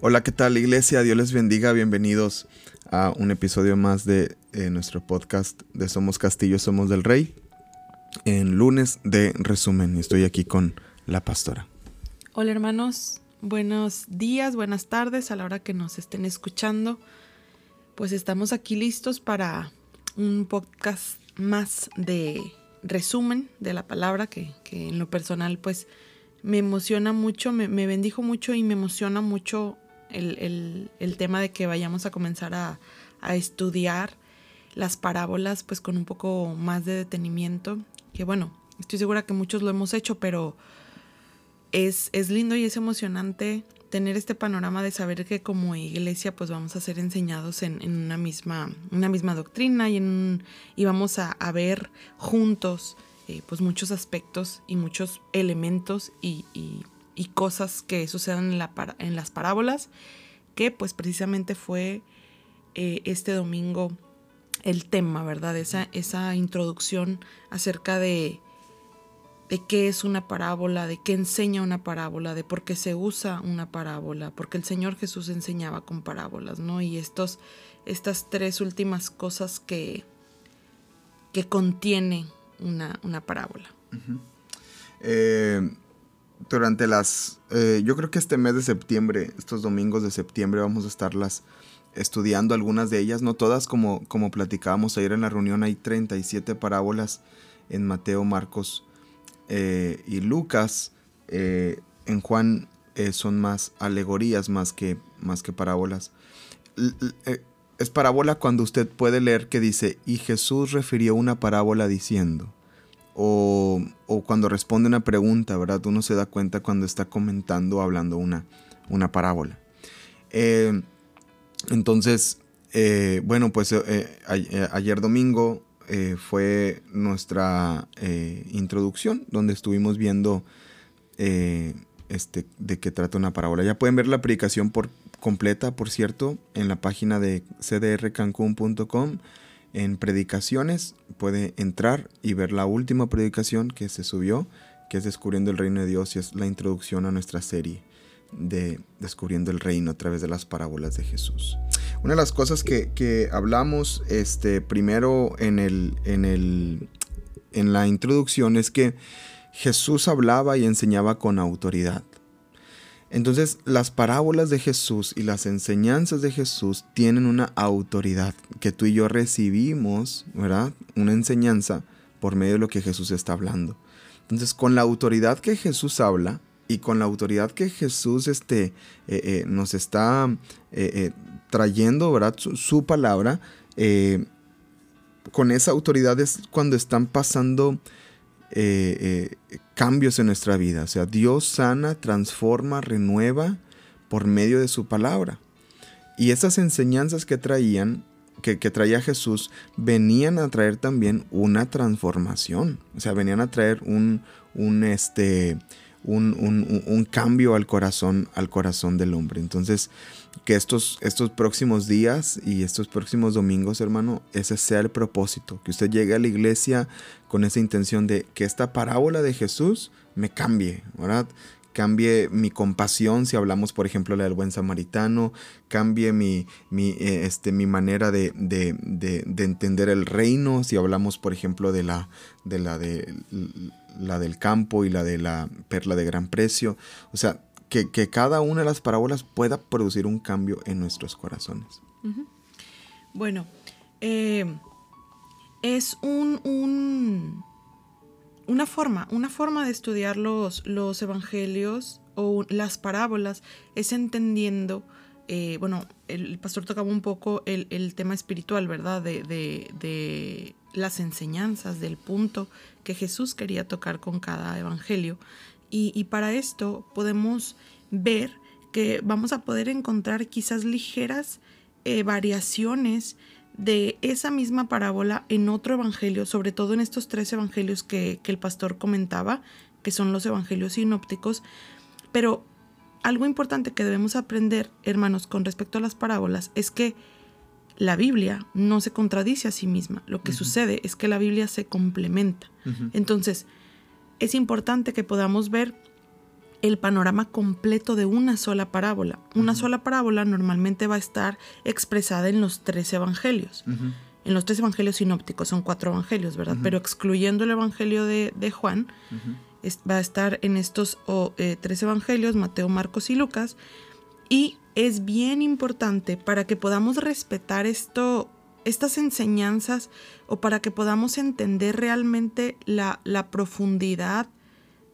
Hola, ¿qué tal iglesia? Dios les bendiga, bienvenidos a un episodio más de eh, nuestro podcast de Somos Castillo, Somos del Rey, en lunes de resumen. Estoy aquí con la pastora. Hola hermanos, buenos días, buenas tardes a la hora que nos estén escuchando. Pues estamos aquí listos para un podcast más de resumen de la palabra que, que en lo personal pues me emociona mucho, me, me bendijo mucho y me emociona mucho el, tema de que vayamos a comenzar a, estudiar las parábolas pues con un poco más de detenimiento. Que bueno, estoy segura que muchos lo hemos hecho, pero es, es lindo y es emocionante tener este panorama de saber que como iglesia pues vamos a ser enseñados en, una, misma, una misma doctrina y, en, y vamos a, ver juntos eh, pues muchos aspectos y muchos elementos y cosas que sucedan en, la, en las parábolas, que pues precisamente fue eh, este domingo el tema, ¿verdad? Esa, esa introducción acerca de, de qué es una parábola, de qué enseña una parábola, de por qué se usa una parábola, porque el Señor Jesús enseñaba con parábolas, ¿no? Y estos, estas tres últimas cosas que, que contiene una, una parábola durante las, eh, yo creo que este mes de septiembre, estos domingos de septiembre vamos a estarlas estudiando algunas de ellas, no todas, como, como platicábamos ayer en la reunión, hay 37 parábolas en Mateo, Marcos eh, y Lucas. Eh, en Juan son más alegorías más que, más que parábolas. es parábola cuando usted puede leer que dice, y Jesús refirió una parábola diciendo o, cuando responde una pregunta, ¿verdad? Uno se da cuenta cuando está comentando o hablando una, una parábola. Eh, entonces, eh, bueno, pues eh, ayer domingo fue nuestra introducción donde estuvimos viendo este, de qué trata una parábola. Ya pueden ver la predicación por completa, por cierto, en la página de cdrcancun.com en predicaciones, puede entrar y ver la última predicación que se subió, que es Descubriendo el Reino de Dios y es la introducción a nuestra serie de Descubriendo el Reino a través de las parábolas de Jesús. Una de las cosas que, hablamos este, primero en, el, en, el, en la introducción es que Jesús hablaba y enseñaba con autoridad. Entonces las parábolas de Jesús y las enseñanzas de Jesús tienen una autoridad que tú y yo recibimos, ¿verdad? Una enseñanza por medio de lo que Jesús está hablando. Entonces con la autoridad que Jesús habla y con la autoridad que Jesús este, eh, eh, nos está eh, trayendo, ¿verdad? Su, palabra, con esa autoridad es cuando están pasando eh, eh, cambios en nuestra vida. O sea, Dios sana, transforma, renueva por medio de su palabra. Y esas enseñanzas que traían, que, traía Jesús, venían a traer también una transformación. O sea, venían a traer un, un este, un, cambio al corazón, al corazón del hombre. Entonces, que estos, estos próximos días y estos próximos domingos, hermano, ese sea el propósito, que usted llegue a la iglesia con esa intención de que esta parábola de Jesús me cambie, ¿verdad? Cambie mi compasión, si hablamos por ejemplo la del buen samaritano, cambie mi, mi, eh, este, mi manera de, entender el reino, si hablamos por ejemplo de la, de la, de, la del campo y la de la perla de gran precio, o sea, que, cada una de las parábolas pueda producir un cambio en nuestros corazones. Bueno, eh, es un, un una forma, una forma de estudiar los, los evangelios o las parábolas es entendiendo, eh, bueno, el pastor tocaba un poco el, tema espiritual, ¿verdad? De, de, las enseñanzas, del punto que Jesús quería tocar con cada evangelio. Y, para esto podemos ver que vamos a poder encontrar quizás ligeras eh, variaciones de esa misma parábola en otro evangelio, sobre todo en estos tres evangelios que, el pastor comentaba, que son los evangelios sinópticos. Pero algo importante que debemos aprender, hermanos, con respecto a las parábolas, es que la Biblia no se contradice a sí misma. Lo que sucede es que la Biblia se complementa. Entonces, es importante que podamos ver el panorama completo de una sola parábola. Una sola parábola normalmente va a estar expresada en los tres evangelios. En los tres evangelios sinópticos, son cuatro evangelios, ¿verdad? Pero excluyendo el evangelio de, Juan, va a estar en estos eh, tres evangelios, Mateo, Marcos y Lucas. Y es bien importante para que podamos respetar esto, estas enseñanzas o para que podamos entender realmente la, la profundidad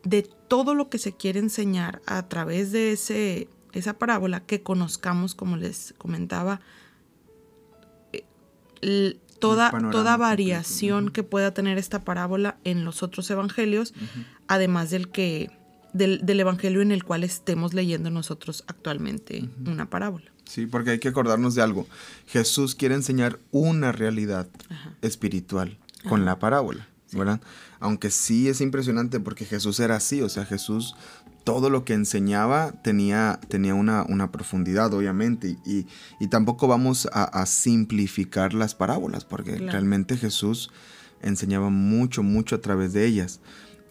de todo lo que se quiere enseñar a través de ese, esa parábola, que conozcamos, como les comentaba, eh, toda, toda variación que pueda tener esta parábola en los otros evangelios, además del que del, evangelio en el cual estemos leyendo nosotros actualmente una parábola. Sí, porque hay que acordarnos de algo. Jesús quiere enseñar una realidad espiritual con la parábola. ¿Verdad? Aunque sí es impresionante porque Jesús era así, o sea, Jesús todo lo que enseñaba tenía, tenía una, una profundidad, obviamente, y, tampoco vamos a, simplificar las parábolas, porque realmente Jesús enseñaba mucho, mucho a través de ellas.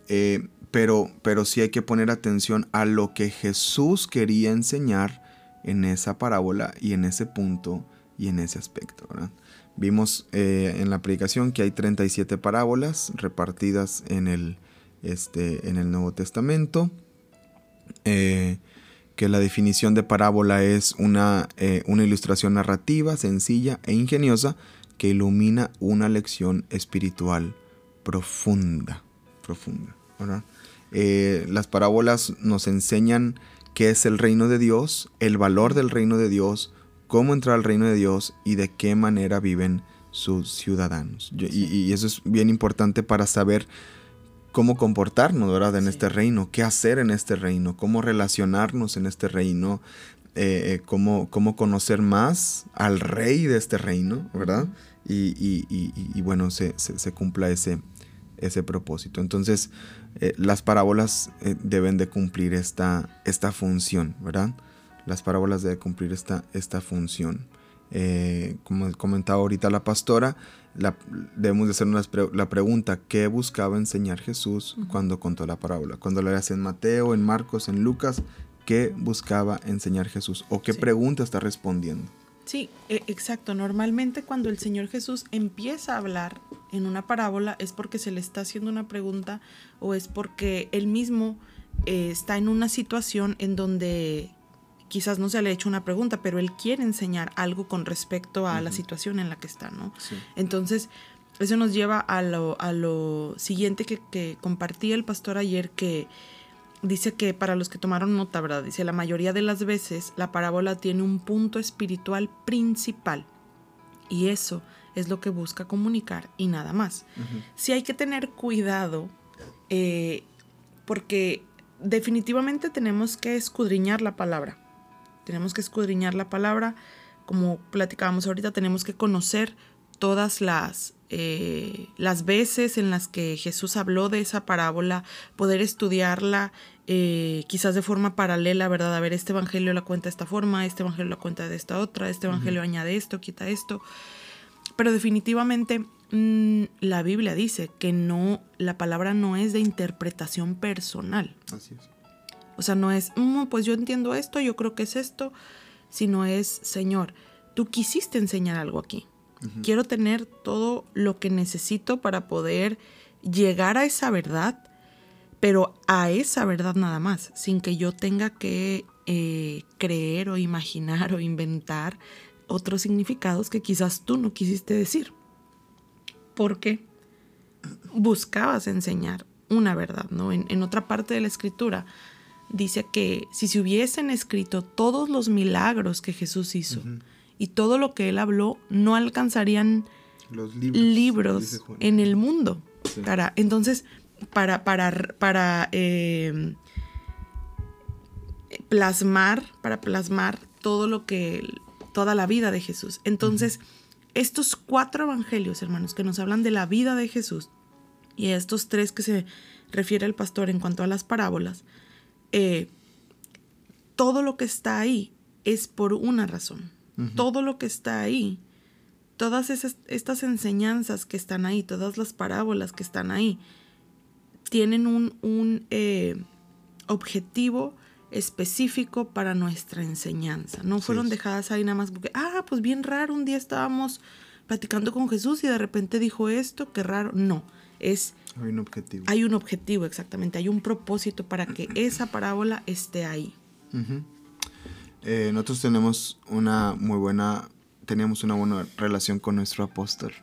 Eh, pero, pero sí hay que poner atención a lo que Jesús quería enseñar en esa parábola y en ese punto y en ese aspecto, ¿verdad? Vimos eh, en la predicación que hay 37 parábolas repartidas en el, este, en el Nuevo Testamento. Eh, que la definición de parábola es una, eh, una, ilustración narrativa sencilla e ingeniosa que ilumina una lección espiritual profunda. profunda las parábolas nos enseñan qué es el reino de Dios, el valor del reino de Dios, cómo entrar al reino de Dios y de qué manera viven sus ciudadanos. y, eso es bien importante para saber cómo comportarnos, ¿verdad? En este reino, qué hacer en este reino, cómo relacionarnos en este reino, eh, eh, cómo, cómo, conocer más al rey de este reino, ¿verdad? Y, bueno, se, cumpla ese, ese propósito. Entonces, eh, las parábolas deben de cumplir esta, esta función, ¿verdad? Las parábolas deben cumplir esta, esta función. Eh, como comentaba ahorita la pastora, debemos de hacernos la pregunta, ¿qué buscaba enseñar Jesús cuando contó la parábola? Cuando la hace en Mateo, en Marcos, en Lucas, ¿qué buscaba enseñar Jesús? ¿O qué pregunta está respondiendo? Sí, e, exacto. Normalmente cuando el Señor Jesús empieza a hablar en una parábola es porque se le está haciendo una pregunta o es porque él mismo eh, está en una situación en donde quizás no se le ha hecho una pregunta, pero él quiere enseñar algo con respecto a la situación en la que está, ¿no? Entonces, eso nos lleva a lo, a lo siguiente que, que compartía el pastor ayer, que dice que para los que tomaron nota, ¿verdad? Dice, la mayoría de las veces la parábola tiene un punto espiritual principal y eso es lo que busca comunicar y nada más. Sí hay que tener cuidado eh, porque definitivamente tenemos que escudriñar la palabra. Tenemos que escudriñar la palabra, como platicábamos ahorita, tenemos que conocer todas las, eh, las veces en las que Jesús habló de esa parábola, poder estudiarla eh, quizás de forma paralela, ¿verdad? A ver, este evangelio la cuenta de esta forma, este evangelio la cuenta de esta otra, este evangelio añade esto, quita esto. Pero definitivamente mm, la Biblia dice que no, la palabra no es de interpretación personal. Así es. O sea, no es, mm, pues yo entiendo esto, yo creo que es esto, sino es, Señor, tú quisiste enseñar algo aquí. Quiero tener todo lo que necesito para poder llegar a esa verdad, pero a esa verdad nada más, sin que yo tenga que eh, creer o imaginar o inventar otros significados que quizás tú no quisiste decir. Porque buscabas enseñar una verdad, ¿no? En, en otra parte de la escritura dice que si se hubiesen escrito todos los milagros que Jesús hizo y todo lo que él habló, no alcanzarían los libros, en el mundo. Para, entonces, para, para, para em, plasmar, para plasmar todo lo que, toda la vida de Jesús. Entonces, estos cuatro evangelios, hermanos, que nos hablan de la vida de Jesús, y estos tres que se refiere el pastor en cuanto a las parábolas, eh, todo lo que está ahí es por una razón. Todo lo que está ahí, todas esas, estas enseñanzas que están ahí, todas las parábolas que están ahí, tienen un, un, eh, objetivo específico para nuestra enseñanza. No fueron dejadas ahí nada más porque, ah, pues bien raro, un día estábamos platicando con Jesús y de repente dijo esto, qué raro. No, es... Hay un objetivo. Hay un objetivo, exactamente. Hay un propósito para que esa parábola esté ahí. Eh, nosotros tenemos una muy buena, teníamos una buena relación con nuestro apóstol,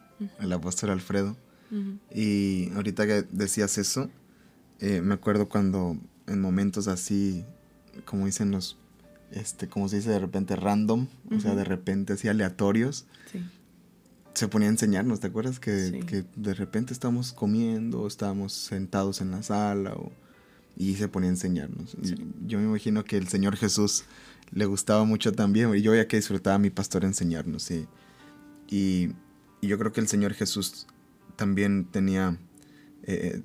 el apóstol Alfredo. Y ahorita que decías eso, eh, me acuerdo cuando en momentos así, como dicen los, este, como se dice de repente random, o sea, de repente así aleatorios, se ponía a enseñarnos, ¿te acuerdas? Que, que de repente estábamos comiendo, estábamos sentados en la sala o, y se ponía a enseñarnos. Yo me imagino que el Señor Jesús le gustaba mucho también, y yo ya que disfrutaba a mi pastor enseñarnos, y, y yo creo que el Señor Jesús también tenía eh,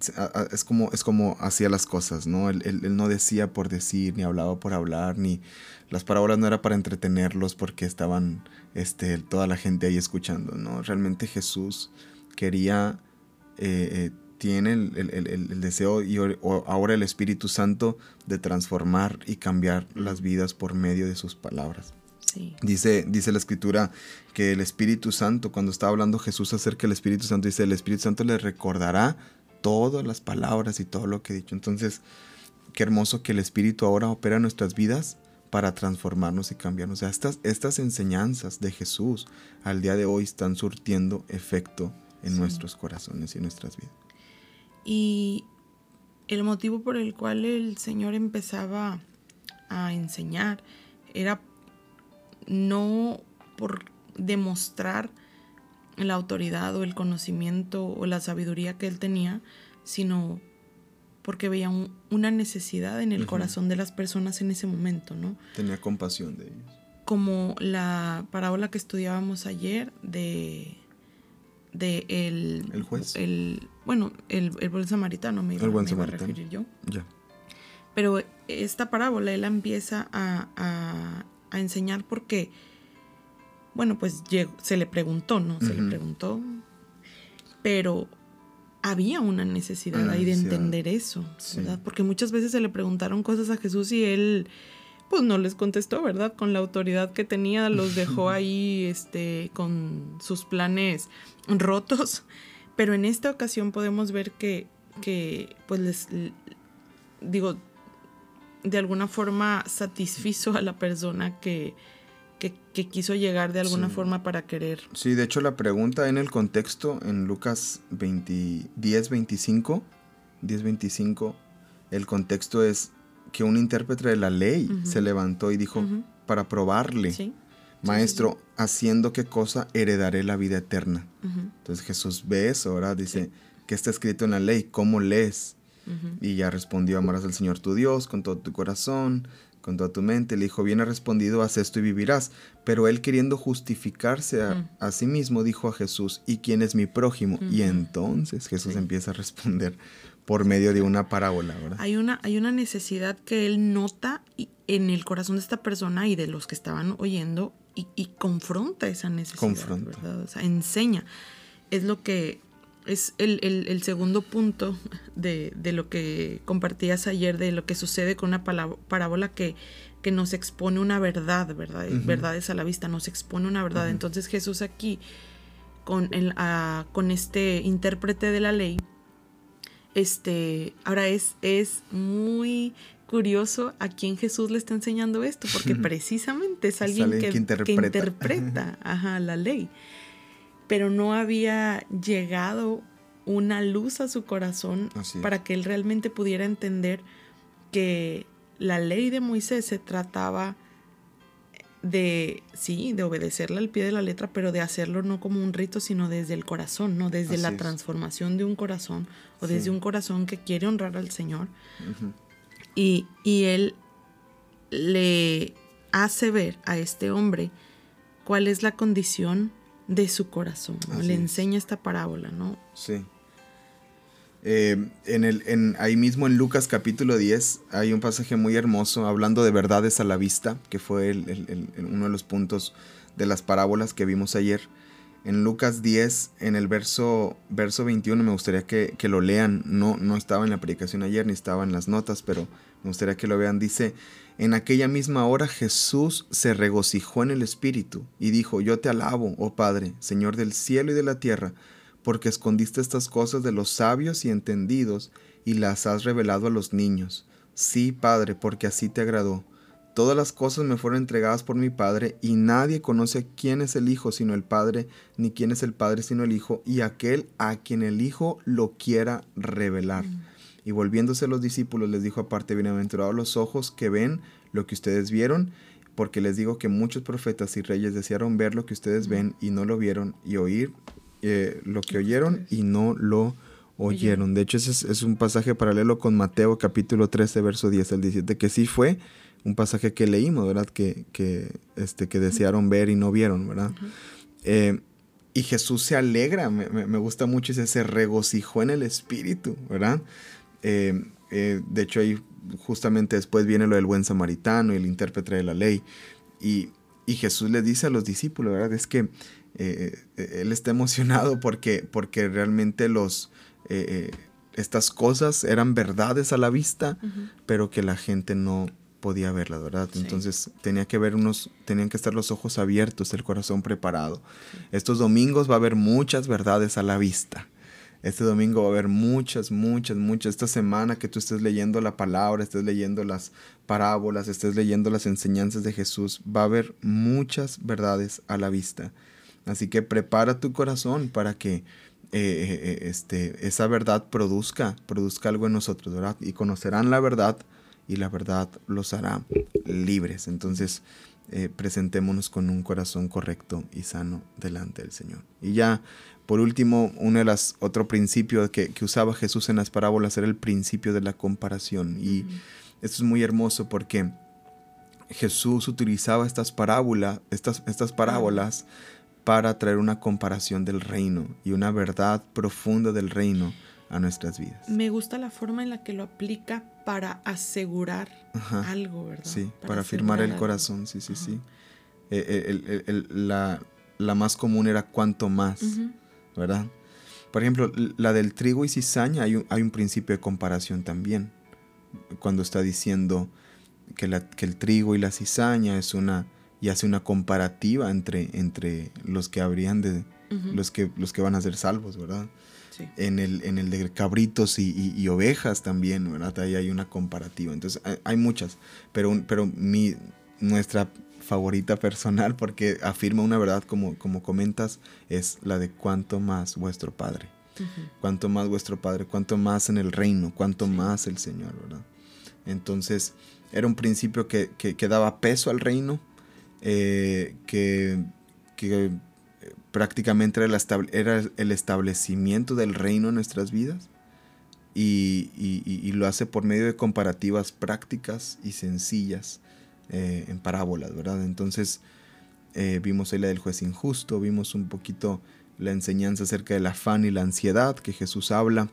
es, como, es como hacía las cosas, ¿no? Él, no decía por decir, ni hablaba por hablar, ni las parábolas no era para entretenerlos porque estaban este, toda la gente ahí escuchando, ¿no? Realmente Jesús quería, eh, eh, tiene el, deseo y ahora el Espíritu Santo de transformar y cambiar las vidas por medio de sus palabras. Dice, dice la escritura que el Espíritu Santo, cuando estaba hablando Jesús acerca del Espíritu Santo, dice, el Espíritu Santo le recordará todas las palabras y todo lo que he dicho. Entonces, qué hermoso que el Espíritu ahora opera en nuestras vidas para transformarnos y cambiarnos. O sea, estas, estas enseñanzas de Jesús al día de hoy están surtiendo efecto en nuestros corazones y en nuestras vidas. Y el motivo por el cual el Señor empezaba a enseñar era no por demostrar la autoridad o el conocimiento o la sabiduría que él tenía, sino porque veía una necesidad en el corazón de las personas en ese momento, ¿no? Tenía compasión de ellos. Como la parábola que estudiábamos ayer de, de el, el juez. El, bueno, el, el buen samaritano, me, iba, a referir yo. Ya. Pero esta parábola él empieza a, a, a enseñar porque bueno, pues se le preguntó, ¿no? Se le preguntó, pero había una necesidad ahí de entender eso, ¿verdad? Porque muchas veces se le preguntaron cosas a Jesús y él, pues no les contestó, ¿verdad? Con la autoridad que tenía, los dejó ahí, este, con sus planes rotos. Pero en esta ocasión podemos ver que, que pues les, digo, de alguna forma satisfizo a la persona que, que, quiso llegar de alguna forma para querer. Sí, de hecho la pregunta en el contexto, en Lucas 20, 10, 25, 10, 25, el contexto es que un intérprete de la ley se levantó y dijo, para probarle, maestro, haciendo qué cosa heredaré la vida eterna. Entonces Jesús ve eso, ahora dice, ¿qué está escrito en la ley? ¿Cómo lees? Y ya respondió, amarás al Señor tu Dios con todo tu corazón, con toda tu mente. Le dijo, bien ha respondido, haz esto y vivirás. Pero él queriendo justificarse a, sí mismo, dijo a Jesús, ¿y quién es mi prójimo? Y entonces Jesús empieza a responder por medio de una parábola, ¿verdad? Hay una, hay una necesidad que él nota en el corazón de esta persona y de los que estaban oyendo y, confronta esa necesidad, confronta. ¿verdad? O sea, enseña. Es lo que es el, segundo punto de, lo que compartías ayer, de lo que sucede con una parábola que, que nos expone una verdad, ¿verdad? Verdades a la vista, nos expone una verdad. Entonces Jesús aquí, con, el, con este intérprete de la ley, este, ahora es, es muy curioso a quién Jesús le está enseñando esto, porque precisamente es alguien, que, interpreta, que interpreta. la ley pero no había llegado una luz a su corazón para que él realmente pudiera entender que la ley de Moisés se trataba de, sí, de obedecerla al pie de la letra, pero de hacerlo no como un rito, sino desde el corazón, ¿no? Desde la transformación de un corazón o desde un corazón que quiere honrar al Señor. y, y él le hace ver a este hombre cuál es la condición de su corazón. Le enseña esta parábola, ¿no? Sí. Eh, en el, en, ahí mismo en Lucas capítulo 10 hay un pasaje muy hermoso hablando de verdades a la vista, que fue uno de los puntos de las parábolas que vimos ayer. En Lucas 10, en el verso, verso 21, me gustaría que, que, lo lean. No, no estaba en la predicación ayer ni estaba en las notas, pero me gustaría que lo vean. Dice, en aquella misma hora Jesús se regocijó en el Espíritu y dijo, yo te alabo, oh Padre, Señor del cielo y de la tierra, porque escondiste estas cosas de los sabios y entendidos y las has revelado a los niños. Sí, Padre, porque así te agradó. Todas las cosas me fueron entregadas por mi Padre, y nadie conoce quién es el Hijo sino el Padre, ni quién es el Padre sino el Hijo, y aquel a quien el Hijo lo quiera revelar. Mm. Y volviéndose los discípulos les dijo aparte, bienaventurados los ojos que ven lo que ustedes vieron, porque les digo que muchos profetas y reyes desearon ver lo que ustedes mm. ven y no lo vieron, y oír eh, lo que oyeron y no lo oyeron. De hecho, ese es, es, un pasaje paralelo con Mateo capítulo 13, verso 10 al 17, que sí fue un pasaje que leímos, ¿verdad? Que, que, este, que desearon ver y no vieron, ¿verdad? Eh, y Jesús se alegra, me, me, gusta mucho ese, se regocijó en el Espíritu, ¿verdad? Eh, eh, de hecho, ahí justamente después viene lo del buen samaritano y el intérprete de la ley. Y, y Jesús le dice a los discípulos, ¿verdad? Es que él está emocionado porque, porque realmente los, estas cosas eran verdades a la vista, pero que la gente no, podía verla, ¿verdad? Entonces tenía que ver unos, tenían que estar los ojos abiertos, el corazón preparado. Estos domingos va a haber muchas verdades a la vista. Este domingo va a haber muchas, muchas, muchas. Esta semana que tú estés leyendo la palabra, estés leyendo las parábolas, estés leyendo las enseñanzas de Jesús, va a haber muchas verdades a la vista. Así que prepara tu corazón para que eh, eh, eh, este, esa verdad produzca, produzca algo en nosotros, ¿verdad? Y conocerán la verdad y la verdad los hará libres. Entonces, eh, presentémonos con un corazón correcto y sano delante del Señor. Y ya, por último, uno de los otro principio que, usaba Jesús en las parábolas era el principio de la comparación. Y esto es muy hermoso porque Jesús utilizaba estas parábolas, estas, estas parábolas para traer una comparación del reino y una verdad profunda del reino a nuestras vidas. Me gusta la forma en la que lo aplica para asegurar algo, ¿verdad? Sí, para, afirmar el corazón, sí, sí, sí. Eh, eh, la, más común era cuanto más, ¿verdad? Por ejemplo, la del trigo y cizaña, hay un, hay un principio de comparación también. Cuando está diciendo que, la, que el trigo y la cizaña es una y hace una comparativa entre, entre los que habrían de los que los que van a ser salvos, ¿verdad? En, el, en el de cabritos y, ovejas también, ¿verdad? Ahí hay una comparativa. Entonces, hay, muchas, pero, pero mi, nuestra favorita personal, porque afirma una verdad, como, como comentas, es la de cuánto más vuestro Padre. Cuánto más vuestro Padre, cuánto más en el reino, cuánto más el Señor, ¿verdad? Entonces, era un principio que, que, daba peso al reino, eh, que, que prácticamente era el, establecimiento del reino en nuestras vidas y, lo hace por medio de comparativas prácticas y sencillas eh, en parábolas, ¿verdad? Entonces eh, vimos ahí la del juez injusto, vimos un poquito la enseñanza acerca del afán y la ansiedad que Jesús habla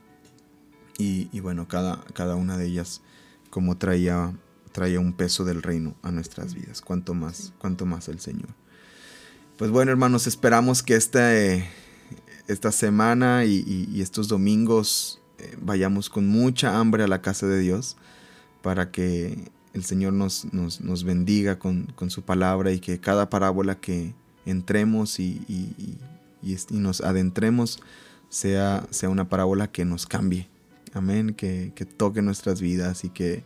y, bueno, cada, cada una de ellas como traía, traía un peso del reino a nuestras vidas, cuanto más, cuanto más el Señor. Pues bueno, hermanos, esperamos que esta, semana y, estos domingos eh, vayamos con mucha hambre a la casa de Dios para que el Señor nos, nos, bendiga con, su palabra y que cada parábola que entremos y, y, nos adentremos sea, sea una parábola que nos cambie. Amén, que, toque nuestras vidas y que,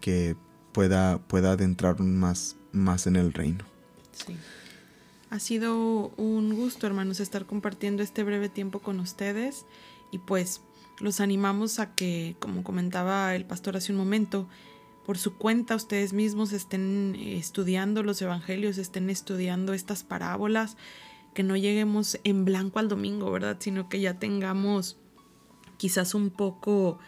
que pueda, pueda adentrarnos más, más en el reino. Ha sido un gusto, hermanos, estar compartiendo este breve tiempo con ustedes y pues los animamos a que, como comentaba el pastor hace un momento, por su cuenta ustedes mismos estén estudiando los evangelios, estén estudiando estas parábolas, que no lleguemos en blanco al domingo, ¿verdad? Sino que ya tengamos quizás un poco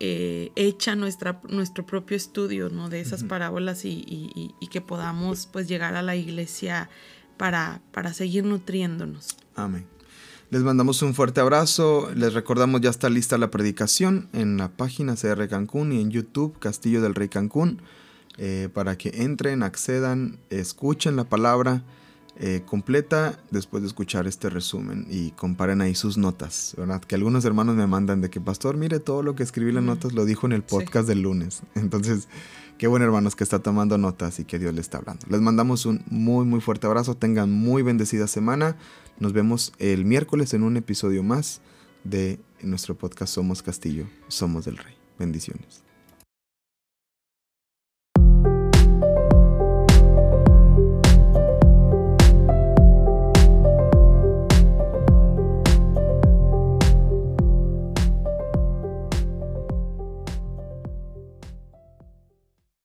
eh, hecha nuestra, nuestro propio estudio, ¿no? De esas parábolas y, y, que podamos pues llegar a la iglesia para, para seguir nutriéndonos. Amén. Les mandamos un fuerte abrazo. Les recordamos ya está lista la predicación en la página CR Cancún y en YouTube Castillo del Rey Cancún eh, para que entren, accedan, escuchen la palabra eh, completa después de escuchar este resumen y comparen ahí sus notas, ¿verdad? Que algunos hermanos me mandan de que, pastor, mire todo lo que escribí las notas, lo dijo en el podcast del lunes. Entonces, qué bueno hermanos que está tomando notas y que Dios le está hablando. Les mandamos un muy, muy fuerte abrazo, tengan muy bendecida semana. Nos vemos el miércoles en un episodio más de nuestro podcast Somos Castillo, Somos del Rey. Bendiciones.